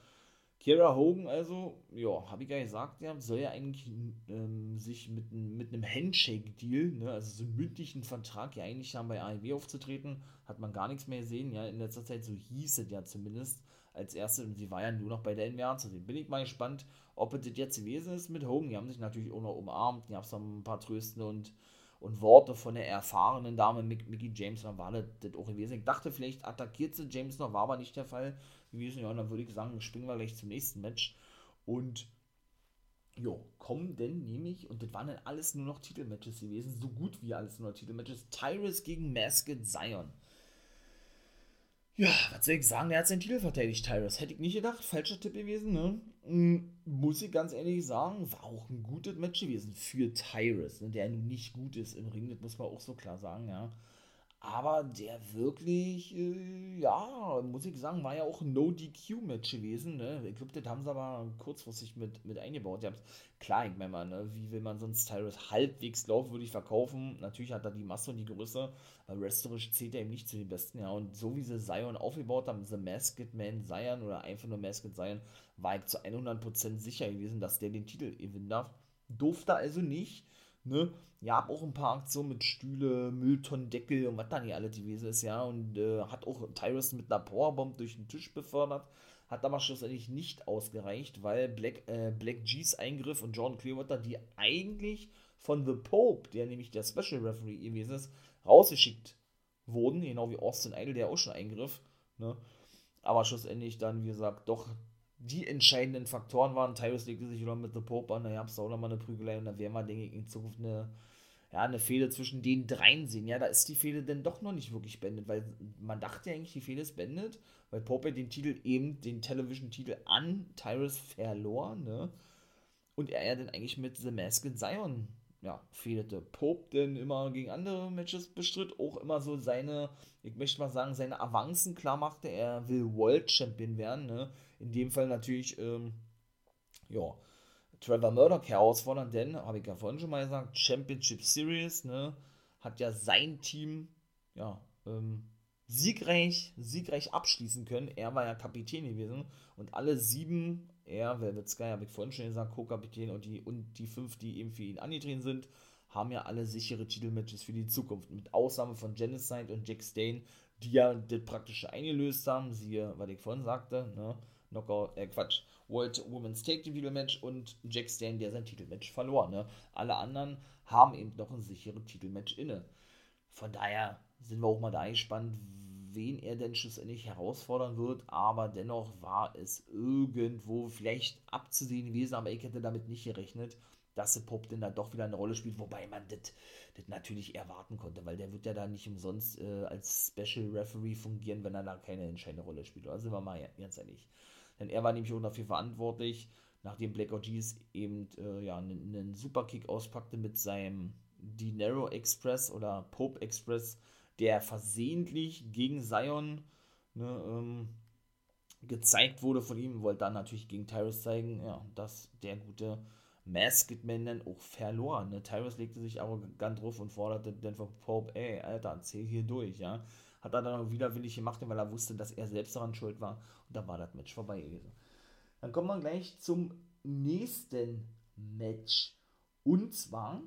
Speaker 1: Kira Hogan, also, ja, habe ich ja gesagt, ja, soll ja eigentlich ähm, sich mit, mit einem Handshake-Deal, ne, also so einen mündlichen Vertrag, ja eigentlich haben bei AEW aufzutreten, hat man gar nichts mehr gesehen, ja, in letzter Zeit, so hieß es ja zumindest, als erste, und sie war ja nur noch bei der NWA zu sehen. Bin ich mal gespannt, ob es das jetzt gewesen ist mit Hogan, die haben sich natürlich auch noch umarmt, die haben so ein paar Trösten und und Worte von der erfahrenen Dame Mickey James, dann war das, das auch gewesen. Ich dachte, vielleicht attackiert sie James noch, war aber nicht der Fall gewesen. Ja, und dann würde ich sagen, springen wir gleich zum nächsten Match. Und jo, kommen denn nämlich, und das waren dann alles nur noch Titelmatches gewesen, so gut wie alles nur noch Titelmatches, Tyrus gegen Masked Zion. Ja, was soll ich sagen, der hat seinen Titel verteidigt, Tyrus. Hätte ich nicht gedacht, falscher Tipp gewesen, ne? Hm, muss ich ganz ehrlich sagen, war auch ein gutes Match gewesen für Tyrus, ne? der nun nicht gut ist im Ring, das muss man auch so klar sagen, ja aber der wirklich, äh, ja, muss ich sagen, war ja auch ein No-DQ-Match gewesen. Ne? Ich glaube, das haben sie aber kurzfristig mit, mit eingebaut. Klar, ich meine mal, ne? wie will man sonst Tyrus halbwegs glaubwürdig verkaufen? Natürlich hat er die Masse und die Größe, aber wrestlerisch zählt er eben nicht zu den Besten. Ja, und so wie sie Zion aufgebaut haben, The Masked Man Zion oder einfach nur Masked Zion, war ich zu 100% sicher gewesen, dass der den Titel gewinnen darf. Durfte also nicht. Ne? Ja, hab auch ein paar Aktionen mit Stühle, Mülltonnendeckel und was da nicht alles gewesen ist, ja. Und äh, hat auch Tyrus mit einer Powerbomb durch den Tisch befördert. Hat aber schlussendlich nicht ausgereicht, weil Black, äh, Black G's Eingriff und Jordan Clearwater, die eigentlich von The Pope, der nämlich der Special Referee gewesen ist, rausgeschickt wurden, genau wie Austin Idol, der auch schon eingriff. Ne? Aber schlussendlich dann, wie gesagt, doch die entscheidenden Faktoren waren. Tyrus legte sich wieder mit The Pope an, da gab es auch nochmal eine Prügelei und da werden wir, denke ich, in Zukunft eine, ja, eine Fehde zwischen den dreien sehen. Ja, da ist die Fehde denn doch noch nicht wirklich beendet, weil man dachte ja eigentlich, die Fehde ist beendet, weil Pope den Titel eben, den Television-Titel an Tyrus verlor, ne? Und er ja dann eigentlich mit The Masked Zion ja, fehlte. Pope denn immer gegen andere Matches bestritt, auch immer so seine, ich möchte mal sagen, seine Avancen klar machte. Er will World Champion werden, ne? In dem Fall natürlich, ähm, ja, Trevor Murdoch herausfordern, denn, habe ich ja vorhin schon mal gesagt, Championship Series, ne? Hat ja sein Team, ja, ähm, siegreich, siegreich abschließen können. Er war ja Kapitän gewesen und alle sieben er, Velvet Sky, habe ich vorhin schon gesagt, Co-Kapitän und die, und die fünf, die eben für ihn angetreten sind, haben ja alle sichere Titelmatches für die Zukunft. Mit Ausnahme von Genocide und Jack Stain, die ja das praktische eingelöst haben. Siehe, was ich vorhin sagte, ne? Knockout, äh Quatsch, World Women's Take Title Match und Jack Stain, der sein Titelmatch verlor. Ne? Alle anderen haben eben noch ein sicheres Titelmatch inne. Von daher sind wir auch mal da gespannt, wen er denn schlussendlich herausfordern wird, aber dennoch war es irgendwo vielleicht abzusehen gewesen, aber ich hätte damit nicht gerechnet, dass der Pop denn da doch wieder eine Rolle spielt, wobei man das natürlich erwarten konnte, weil der wird ja da nicht umsonst äh, als Special Referee fungieren, wenn er da keine entscheidende Rolle spielt. Da sind wir mal ganz ehrlich. Denn er war nämlich auch dafür verantwortlich, nachdem Black OGs eben äh, ja, einen, einen Superkick auspackte mit seinem Dinero Express oder Pope Express, der versehentlich gegen Zion ne, ähm, gezeigt wurde von ihm, wollte dann natürlich gegen Tyrus zeigen, ja, dass der gute Masked Man dann auch verlor. Ne? Tyrus legte sich aber ganz drauf und forderte dann von Pope, ey, Alter, zähl hier durch, ja. Hat er dann auch widerwillig gemacht, weil er wusste, dass er selbst daran schuld war. Und dann war das Match vorbei gewesen. Dann kommen wir gleich zum nächsten Match. Und zwar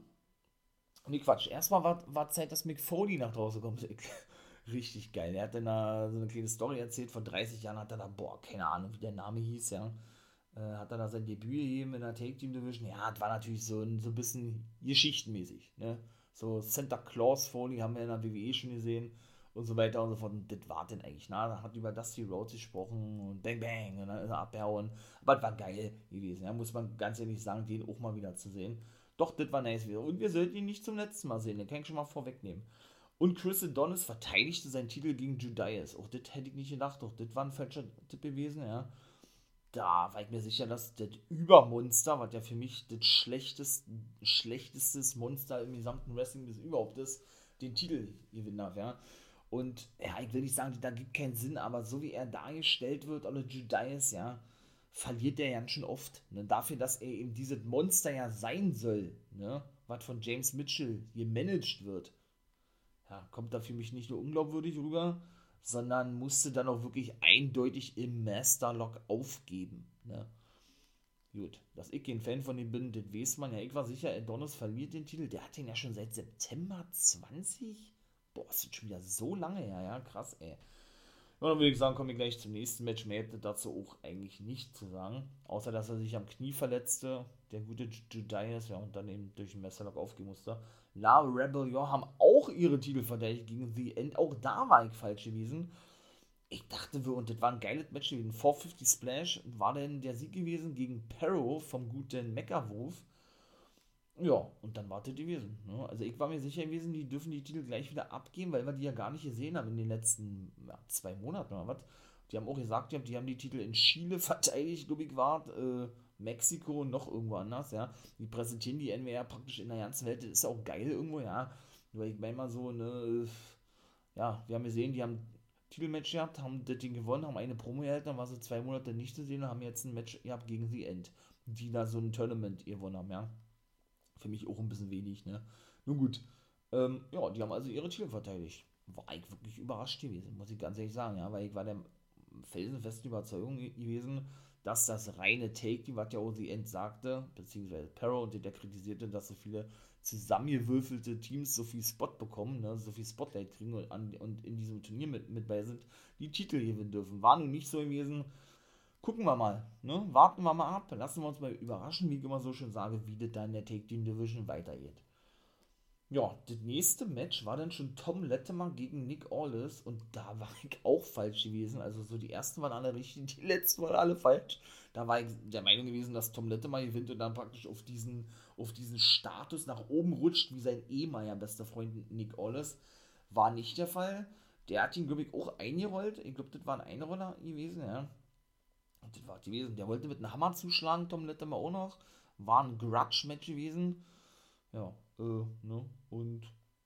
Speaker 1: Nee, Quatsch. Erstmal war, war Zeit, dass Mick Foley nach draußen kommt. Richtig geil. Er hat dann da so eine kleine Story erzählt. Vor 30 Jahren hat er da, boah, keine Ahnung, wie der Name hieß, ja. Äh, hat er da sein Debüt gegeben in der Take Team Division. Ja, das war natürlich so ein, so ein bisschen geschichtenmäßig, ne. So Santa Claus Foley haben wir in der WWE schon gesehen und so weiter und so fort. Und das war denn eigentlich, na, da hat über Dusty Rhodes gesprochen und Bang Bang und dann ist er abgehauen. Aber das war geil gewesen, ja, muss man ganz ehrlich sagen, den auch mal wieder zu sehen. Doch, das war nice wieder. Und wir sollten ihn nicht zum letzten Mal sehen, den kann ich schon mal vorwegnehmen. Und Chris Adonis verteidigte seinen Titel gegen Judas. Auch das hätte ich nicht gedacht, doch das war ein falscher Tipp gewesen, ja. Da war ich mir sicher, dass das Übermonster, was ja für mich das schlechteste, schlechtestes Monster im gesamten Wrestling bis überhaupt ist, den Titel gewinnen darf, ja. Und ja, ich will nicht sagen, da gibt keinen Sinn, aber so wie er dargestellt wird, alle Judas, ja, verliert er ja schon oft. Ne? Dafür, dass er eben dieses Monster ja sein soll, ne? was von James Mitchell gemanagt wird, ja, kommt da für mich nicht nur unglaubwürdig rüber, sondern musste dann auch wirklich eindeutig im Masterlock aufgeben. Ne? Gut, dass ich kein Fan von ihm bin, das weiß man ja. Ich war sicher, Adonis verliert den Titel. Der hat den ja schon seit September 20. Boah, ist das schon wieder so lange her, ja, krass, ey. Und dann würde ich sagen, kommen wir gleich zum nächsten Match. Mehr hätte dazu auch eigentlich nicht zu sagen. Außer, dass er sich am Knie verletzte. Der gute Judas, ja, und dann eben durch den Messerlock aufgehen musste. La Rebel, ja, haben auch ihre Titel verteidigt gegen The End. Auch da war ich falsch gewesen. Ich dachte, wir, und das war ein geiles Match gewesen. 450 Splash war denn der Sieg gewesen gegen Perro vom guten Meckerwurf. Ja, und dann wartet die gewesen. Ne? Also ich war mir sicher gewesen, die dürfen die Titel gleich wieder abgeben, weil wir die ja gar nicht gesehen haben in den letzten ja, zwei Monaten oder was. Die haben auch gesagt, die haben, die haben die Titel in Chile verteidigt, glaube ich, war äh, Mexiko und noch irgendwo anders, ja. Die präsentieren die NWR praktisch in der ganzen Welt. Das ist auch geil irgendwo, ja. Weil ich meine mal so, ne, ja, wir haben gesehen, die haben Titelmatch gehabt, haben das Ding gewonnen, haben eine Promo gehalten, dann war sie zwei Monate nicht zu sehen und haben jetzt ein Match gehabt gegen The End, die da so ein Tournament gewonnen haben, ja. Für mich auch ein bisschen wenig, ne? Nun gut. Ähm, ja, die haben also ihre Titel verteidigt. War ich wirklich überrascht gewesen, muss ich ganz ehrlich sagen, ja, weil ich war der felsenfesten Überzeugung gewesen, dass das reine Take, die was ja Ozzy End sagte, beziehungsweise Perro, der kritisierte, dass so viele zusammengewürfelte Teams so viel Spot bekommen, ne, so viel Spotlight kriegen und, an, und in diesem Turnier mit, mit bei sind, die Titel gewinnen dürfen. War nun nicht so gewesen gucken wir mal. Ne? Warten wir mal ab. Lassen wir uns mal überraschen, wie ich immer so schön sage, wie das da in der Take Team Division weitergeht. Ja, das nächste Match war dann schon Tom Lettemer gegen Nick Aldis und da war ich auch falsch gewesen. Also so die ersten waren alle richtig, die letzten waren alle falsch. Da war ich der Meinung gewesen, dass Tom Lettemer gewinnt und dann praktisch auf diesen, auf diesen Status nach oben rutscht, wie sein ehemaliger bester Freund Nick Aldis. War nicht der Fall. Der hat ihn, glaube ich, auch eingerollt. Ich glaube, das war ein Einroller gewesen, ja. Und das war gewesen. Der wollte mit einem Hammer zuschlagen, Tom Lettemer auch noch. War ein Grudge-Match gewesen. Ja, äh, ne? Und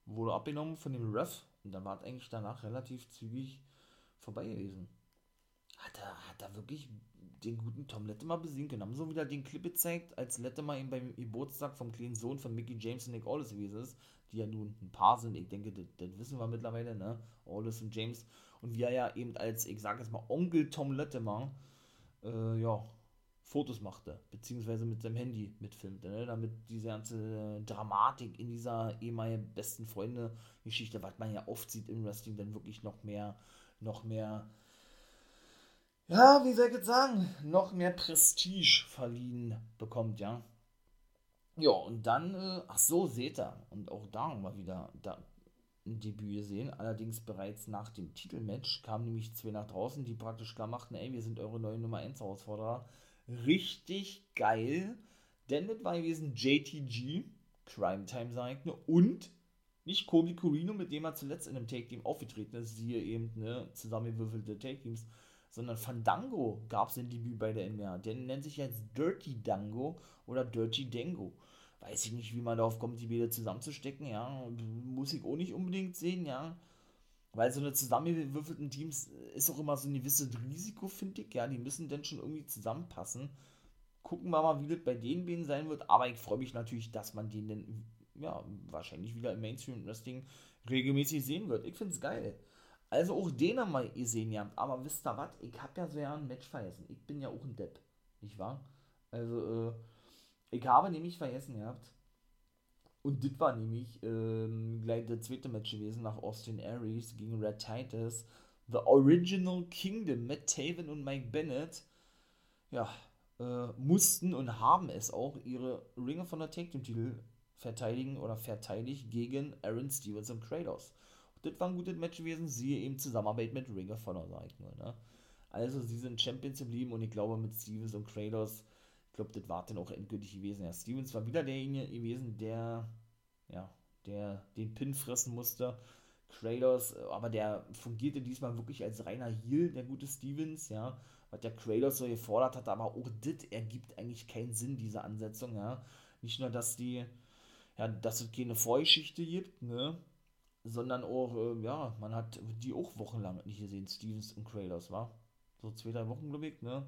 Speaker 1: wurde abgenommen von dem Ref. Und dann war es eigentlich danach relativ zügig vorbei gewesen. Hat er, hat er wirklich den guten Tom Lettemer besiegen können. Haben so wieder den Clip gezeigt, als Lettemer ihm beim Geburtstag vom kleinen Sohn von Mickey James und Nick Aldis gewesen ist, die ja nun ein Paar sind. Ich denke, das, das wissen wir mittlerweile, ne? Aldis und James. Und wie er ja eben als, ich sage jetzt mal, Onkel Tom Lettemer, äh, ja, Fotos machte, beziehungsweise mit seinem Handy mitfilmte, ne? damit diese ganze Dramatik in dieser ehemaligen besten Freunde-Geschichte, was man ja oft sieht im Wrestling, dann wirklich noch mehr, noch mehr, ja, wie soll ich jetzt sagen, noch mehr Prestige verliehen bekommt, ja. Ja, und dann, äh, ach so, seht ihr, und auch da wir wieder da Debüt gesehen, allerdings bereits nach dem Titelmatch kamen nämlich zwei nach draußen, die praktisch klar machten, ey, wir sind eure neue Nummer 1 Herausforderer. Richtig geil, denn das war gewesen JTG, Crime Time sag ich nur, und nicht Kobe Corino, mit dem er zuletzt in einem Take-Team aufgetreten ist, siehe eben ne, zusammengewürfelte Take-Teams, sondern Fandango gab es ein Debüt bei der NWA. Der nennt sich jetzt Dirty Dango oder Dirty Dango. Weiß ich nicht, wie man darauf kommt, die beide zusammenzustecken, ja. Muss ich auch nicht unbedingt sehen, ja. Weil so eine zusammengewürfelten Teams ist auch immer so ein gewisses Risiko, finde ich. Ja, die müssen dann schon irgendwie zusammenpassen. Gucken wir mal, wie das bei den beiden sein wird. Aber ich freue mich natürlich, dass man den dann, ja, wahrscheinlich wieder im Mainstream-Wrestling regelmäßig sehen wird. Ich finde es geil. Also auch den haben wir gesehen, ja. Aber wisst ihr was? Ich habe ja so ja ein Match vergessen. Ich bin ja auch ein Depp. Nicht wahr? Also, äh, ich habe nämlich vergessen gehabt, und das war nämlich ähm, gleich der zweite Match gewesen nach Austin Aries gegen Red Titus. The Original Kingdom, Matt Taven und Mike Bennett, ja, äh, mussten und haben es auch ihre Ringe von der Take Team Titel verteidigen oder verteidigt gegen Aaron Stevens und Kratos. Und das war ein gutes Match gewesen, siehe eben Zusammenarbeit mit Ring of Honor, sag ich nur, ne? Also, sie sind Champions geblieben und ich glaube, mit Stevens und Kratos ich glaube, das war dann auch endgültig gewesen. Ja, Stevens war wieder derjenige gewesen, der, ja, der den Pin fressen musste. Kratos, aber der fungierte diesmal wirklich als reiner Heal, der gute Stevens, ja. Was der Kratos so gefordert hat, aber auch das ergibt eigentlich keinen Sinn, diese Ansetzung, ja. Nicht nur, dass die, ja, dass es keine Vorgeschichte gibt, ne, sondern auch, äh, ja, man hat die auch wochenlang nicht gesehen, Stevens und Kratos, war. So zwei, drei Wochen, glaube ich, ne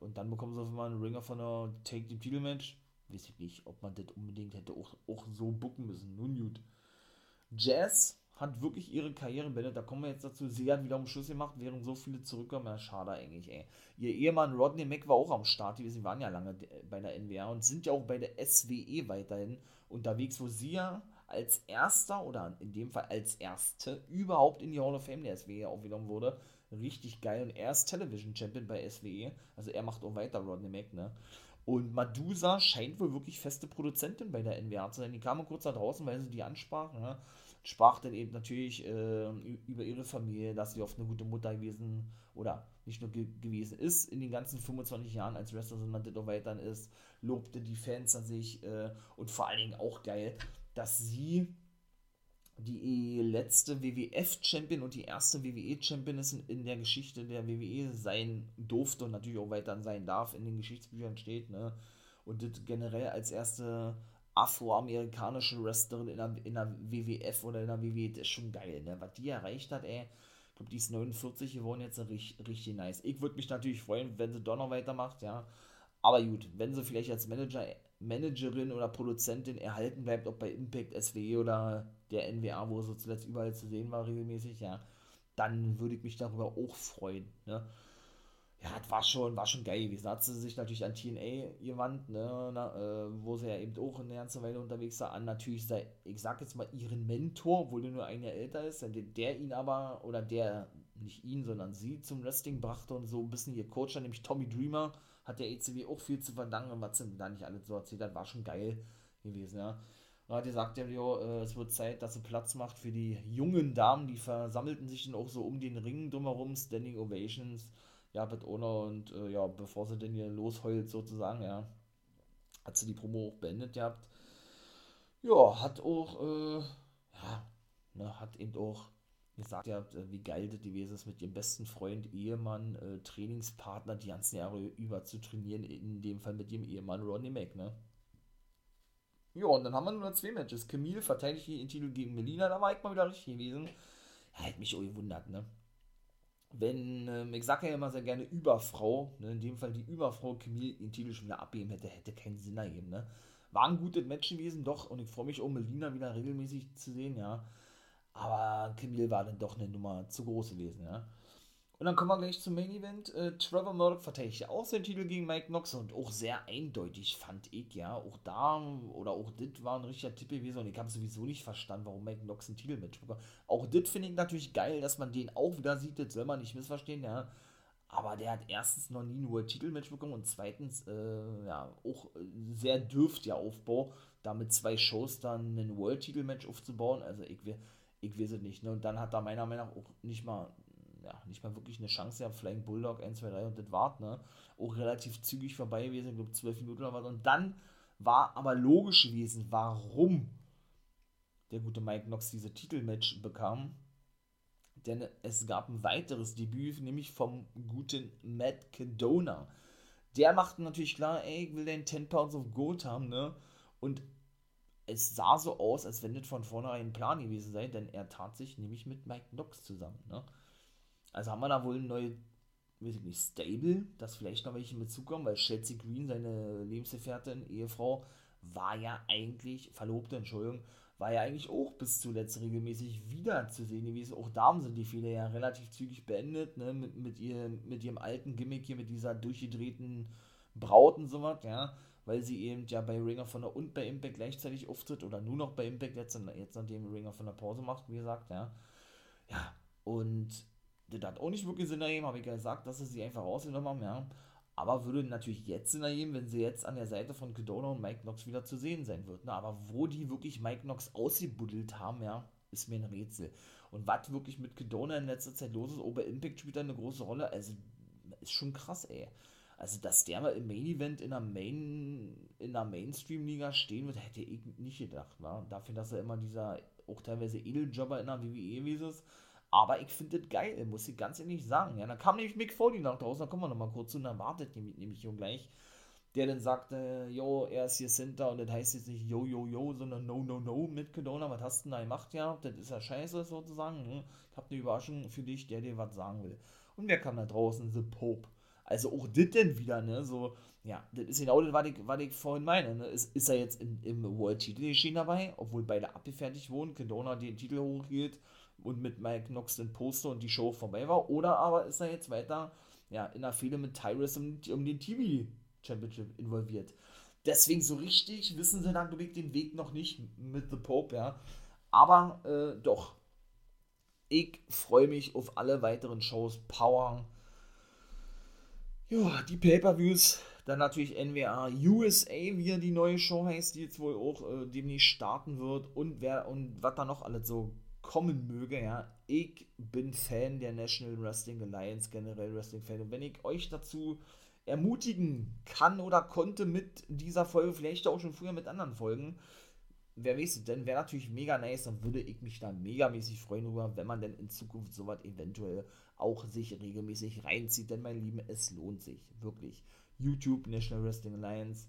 Speaker 1: und dann bekommen sie auf einmal einen Ringer von einer Take the Title Match. Weiß ich nicht, ob man das unbedingt hätte auch, auch so bucken müssen. Nun gut. Jazz hat wirklich ihre Karriere beendet. Da kommen wir jetzt dazu. Sie hat wieder um Schluss gemacht, während so viele zurückkommen. Ja, schade eigentlich, ey. Ihr Ehemann Rodney Mack war auch am Start. Sie waren ja lange bei der NWA und sind ja auch bei der SWE weiterhin unterwegs, wo sie ja als erster oder in dem Fall als erste überhaupt in die Hall of Fame der SWE aufgenommen wurde richtig geil. Und er ist Television Champion bei SWE. Also er macht auch weiter, Rodney Mack, ne? Und Madusa scheint wohl wirklich feste Produzentin bei der NWA zu sein. Die kamen kurz da draußen, weil sie die ansprach. Ne? Sprach dann eben natürlich äh, über ihre Familie, dass sie oft eine gute Mutter gewesen oder nicht nur ge gewesen ist in den ganzen 25 Jahren als Wrestler, sondern das auch weiterhin ist. Lobte die Fans an sich äh, und vor allen Dingen auch geil, dass sie die letzte WWF-Champion und die erste WWE-Championin in der Geschichte der WWE sein durfte und natürlich auch weiterhin sein darf, in den Geschichtsbüchern steht, ne? Und das generell als erste afroamerikanische Wrestlerin in der, in der WWF oder in der WWE, das ist schon geil, ne? Was die erreicht hat, ey. Ich glaube, die ist 49 geworden jetzt richtig, richtig nice. Ich würde mich natürlich freuen, wenn sie doch noch weitermacht, ja. Aber gut, wenn sie vielleicht als Manager, Managerin oder Produzentin erhalten bleibt, ob bei Impact, SWE oder der NWA, wo so zuletzt überall zu sehen war, regelmäßig, ja, dann würde ich mich darüber auch freuen, ne? Ja, das war schon, war schon geil gewesen. Da hat sie sich natürlich an TNA gewandt, ne, na, äh, wo sie ja eben auch eine ganze Weile unterwegs war, an natürlich, sei, ich sag jetzt mal, ihren Mentor, obwohl der nur ein Jahr älter ist, der, der ihn aber, oder der, nicht ihn, sondern sie zum Wrestling brachte und so ein bisschen ihr Coach, nämlich Tommy Dreamer, hat der ECW auch viel zu verdanken und was sie da nicht alles so erzählt hat, war schon geil gewesen, ja. Hat gesagt, ja, äh, es wird Zeit, dass sie Platz macht für die jungen Damen, die versammelten sich dann auch so um den Ring drumherum, Standing Ovations, ja, mit Owner und äh, ja, bevor sie denn hier losheult sozusagen, ja, hat sie die Promo auch beendet gehabt. Ja, hat auch, äh, ja, ne, hat eben auch gesagt, ja, wie geil das gewesen ist, mit ihrem besten Freund, Ehemann, äh, Trainingspartner die ganzen Jahre über zu trainieren, in dem Fall mit ihrem Ehemann Ronnie Mac, ne? Ja, und dann haben wir nur zwei Matches. Camille verteidigt den Titel gegen Melina, da war ich mal wieder richtig gewesen. Ja, hätte mich auch gewundert, ne? Wenn, ähm, ich sage ja immer sehr gerne Überfrau, ne, in dem Fall die Überfrau Camille den Titel schon wieder abgeben hätte, hätte keinen Sinn ergeben, ne? War ein gutes Match gewesen, doch, und ich freue mich auch, Melina wieder regelmäßig zu sehen, ja. Aber Camille war dann doch eine Nummer zu groß gewesen, ja. Und dann kommen wir gleich zum Main Event. Äh, Trevor Murdoch verteidigt ja auch seinen Titel gegen Mike Knox und auch sehr eindeutig, fand ich, ja. Auch da, oder auch das war ein richtiger Tipp gewesen und ich habe sowieso nicht verstanden, warum Mike Knox ein Titelmatch bekommt. Auch das finde ich natürlich geil, dass man den auch wieder sieht, das soll man nicht missverstehen, ja. Aber der hat erstens noch nie World Titelmatch bekommen und zweitens, äh, ja, auch sehr dürftiger Aufbau, da mit zwei Shows dann ein World Titelmatch aufzubauen. Also ich, ich weiß es nicht. Ne? Und dann hat er meiner Meinung nach auch nicht mal ja, nicht mal wirklich eine Chance gehabt. Flying Bulldog 1, 2, 3 und das war ne? Auch relativ zügig vorbei gewesen, ich glaube 12 Minuten oder was. Und dann war aber logisch gewesen, warum der gute Mike Knox diese Titelmatch bekam. Denn es gab ein weiteres Debüt, nämlich vom guten Matt Cadona. Der machte natürlich klar, ey, ich will den 10 Pounds of Gold haben, ne? Und es sah so aus, als wenn das von vornherein ein Plan gewesen sei, denn er tat sich nämlich mit Mike Knox zusammen, ne? Also haben wir da wohl ein neues, weiß ich nicht, Stable, dass vielleicht noch welche mit zukommen, weil Chelsea Green, seine Lebensgefährtin, Ehefrau, war ja eigentlich, Verlobte, Entschuldigung, war ja eigentlich auch bis zuletzt regelmäßig wieder zu sehen gewesen. Auch da sie die Fehler ja relativ zügig beendet, ne, mit, mit, ihr, mit ihrem alten Gimmick hier, mit dieser durchgedrehten Braut und sowas, ja, weil sie eben ja bei Ringer von der und bei Impact gleichzeitig auftritt oder nur noch bei Impact jetzt, jetzt nachdem Ringer von der Pause macht, wie gesagt, ja. Ja, und das hat auch nicht wirklich Sinn ergeben, habe ich ja gesagt, dass sie sie einfach rausgenommen haben, ja. Aber würde natürlich jetzt Sinn ergeben, wenn sie jetzt an der Seite von Kedona und Mike Knox wieder zu sehen sein wird. Ne? Aber wo die wirklich Mike Knox ausgebuddelt haben, ja, ist mir ein Rätsel. Und was wirklich mit Kedona in letzter Zeit los ist, Ober Impact spielt da eine große Rolle. Also, ist schon krass, ey. Also, dass der mal im Main Event in der Main, in der Mainstream-Liga stehen wird, hätte ich nicht gedacht, wa? Dafür, dass er immer dieser auch teilweise Edeljobber in der WWE gewesen ist aber ich finde das geil, muss ich ganz ehrlich sagen. Ja, dann kam nämlich Mick Foley nach draußen, da kommen wir nochmal kurz zu, und dann wartet nämlich, nämlich hier gleich. Der dann sagte, yo, er ist hier Center und das heißt jetzt nicht yo, yo, yo, sondern no, no, no mit Kedona. Was hast du denn da gemacht? Ja, das ist ja scheiße sozusagen. Ne? Ich habe eine Überraschung für dich, der dir was sagen will. Und wer kam da draußen? The Pope. Also auch das denn wieder, ne? So, ja, das ist genau das, was ich, was ich vorhin meine. Ne? Ist, ist er jetzt in, im World Titel geschehen dabei, obwohl beide abgefertigt wurden, Kedona den Titel hochhielt und mit Mike Knox den Poster und die Show vorbei war. Oder aber ist er jetzt weiter ja, in der Fehde mit Tyrus um, um den TV Championship involviert. Deswegen so richtig wissen sie dann, den Weg noch nicht mit The Pope, ja. Aber äh, doch, ich freue mich auf alle weiteren Shows. Power. Ja, die Pay-Per-Views. Dann natürlich NWA USA, wie die neue Show heißt, die jetzt wohl auch äh, demnächst starten wird. Und wer und was da noch alles so kommen möge, ja. Ich bin Fan der National Wrestling Alliance, generell Wrestling-Fan. Und wenn ich euch dazu ermutigen kann oder konnte mit dieser Folge, vielleicht auch schon früher mit anderen Folgen, wer weiß, denn wäre natürlich mega nice und würde ich mich da megamäßig freuen darüber, wenn man denn in Zukunft sowas eventuell auch sich regelmäßig reinzieht, denn mein Lieben, es lohnt sich, wirklich. YouTube, National Wrestling Alliance,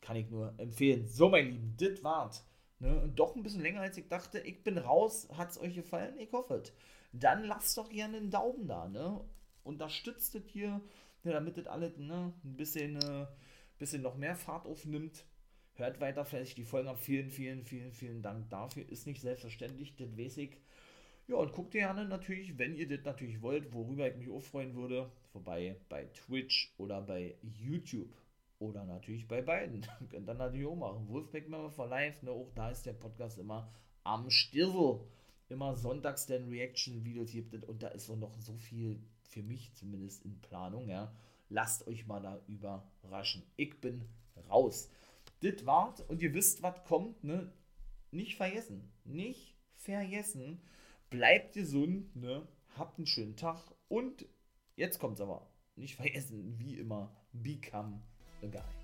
Speaker 1: kann ich nur empfehlen. So, mein Lieben, das war's Ne? Doch ein bisschen länger als ich dachte. Ich bin raus. Hat es euch gefallen? Ich hoffe es. Dann lasst doch gerne einen Daumen da. Ne? Unterstützt es hier, ne, damit das alles ne, ein bisschen, äh, bisschen noch mehr Fahrt aufnimmt. Hört weiter vielleicht die Folgen ab. Vielen, vielen, vielen, vielen Dank dafür. Ist nicht selbstverständlich, das weiß ich. Ja, und guckt gerne natürlich, wenn ihr das natürlich wollt, worüber ich mich auch freuen würde, vorbei bei Twitch oder bei YouTube. Oder natürlich bei beiden. Könnt ihr natürlich auch machen. Wolfpack Member for Life, ne? auch da ist der Podcast immer am Stirl. Immer sonntags den Reaction-Videos gibt und da ist noch so viel für mich zumindest in Planung, ja. Lasst euch mal da überraschen. Ich bin raus. Das war's und ihr wisst, was kommt, ne? nicht vergessen. Nicht vergessen. Bleibt gesund, ne? Habt einen schönen Tag und jetzt kommt's aber. Nicht vergessen, wie immer, become the guy.